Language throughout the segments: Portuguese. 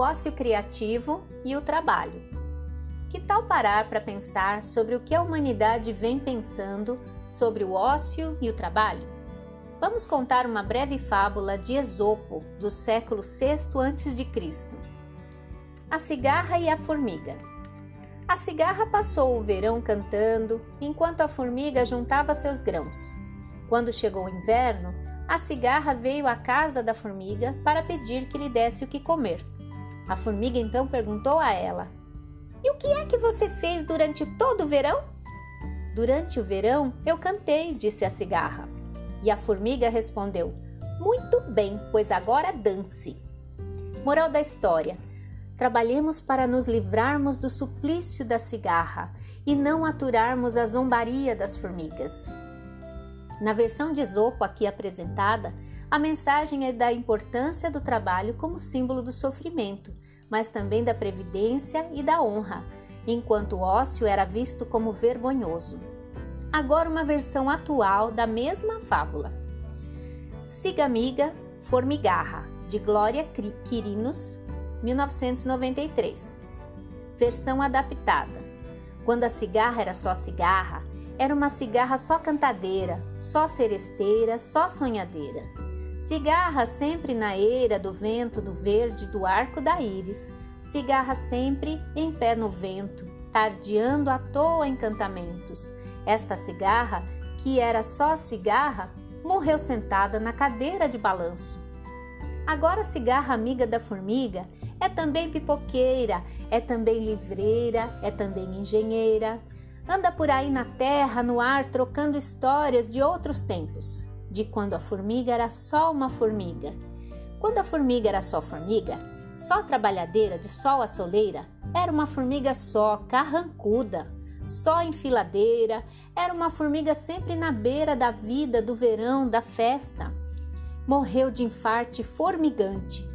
ócio criativo e o trabalho. Que tal parar para pensar sobre o que a humanidade vem pensando sobre o ócio e o trabalho? Vamos contar uma breve fábula de Esopo, do século VI a.C. A cigarra e a formiga. A cigarra passou o verão cantando, enquanto a formiga juntava seus grãos. Quando chegou o inverno, a cigarra veio à casa da formiga para pedir que lhe desse o que comer. A formiga então perguntou a ela: E o que é que você fez durante todo o verão? Durante o verão eu cantei, disse a cigarra. E a formiga respondeu: Muito bem, pois agora dance. Moral da história: Trabalhemos para nos livrarmos do suplício da cigarra e não aturarmos a zombaria das formigas. Na versão de Esopo aqui apresentada, a mensagem é da importância do trabalho como símbolo do sofrimento, mas também da previdência e da honra, enquanto o ócio era visto como vergonhoso. Agora, uma versão atual da mesma fábula. Siga Amiga, Formigarra, de Glória Quirinos, 1993. Versão adaptada. Quando a cigarra era só cigarra, era uma cigarra só cantadeira, só seresteira, só sonhadeira. Cigarra sempre na eira do vento do verde do arco da íris, cigarra sempre em pé no vento, tardeando à toa encantamentos. Esta cigarra, que era só cigarra, morreu sentada na cadeira de balanço. Agora, a cigarra amiga da formiga é também pipoqueira, é também livreira, é também engenheira, anda por aí na terra, no ar, trocando histórias de outros tempos, de quando a formiga era só uma formiga. Quando a formiga era só formiga, só trabalhadeira de sol a soleira, era uma formiga só, carrancuda, só enfiladeira, era uma formiga sempre na beira da vida, do verão, da festa. Morreu de infarte formigante,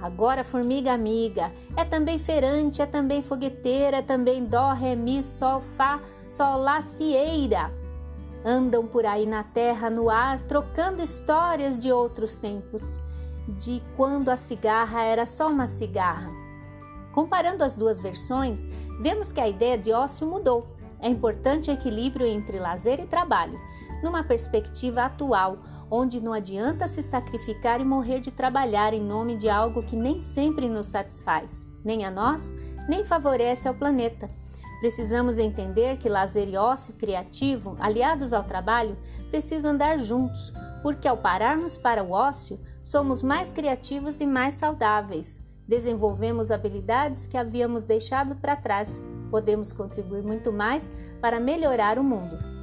Agora, formiga amiga, é também feirante, é também fogueteira, é também dó, ré, mi, sol, fá, sol, lá, cieira. Andam por aí na terra, no ar, trocando histórias de outros tempos, de quando a cigarra era só uma cigarra. Comparando as duas versões, vemos que a ideia de ócio mudou. É importante o equilíbrio entre lazer e trabalho, numa perspectiva atual, onde não adianta se sacrificar e morrer de trabalhar em nome de algo que nem sempre nos satisfaz, nem a nós, nem favorece ao planeta. Precisamos entender que lazer e ócio criativo, aliados ao trabalho, precisam andar juntos, porque ao pararmos para o ócio, somos mais criativos e mais saudáveis. Desenvolvemos habilidades que havíamos deixado para trás. Podemos contribuir muito mais para melhorar o mundo.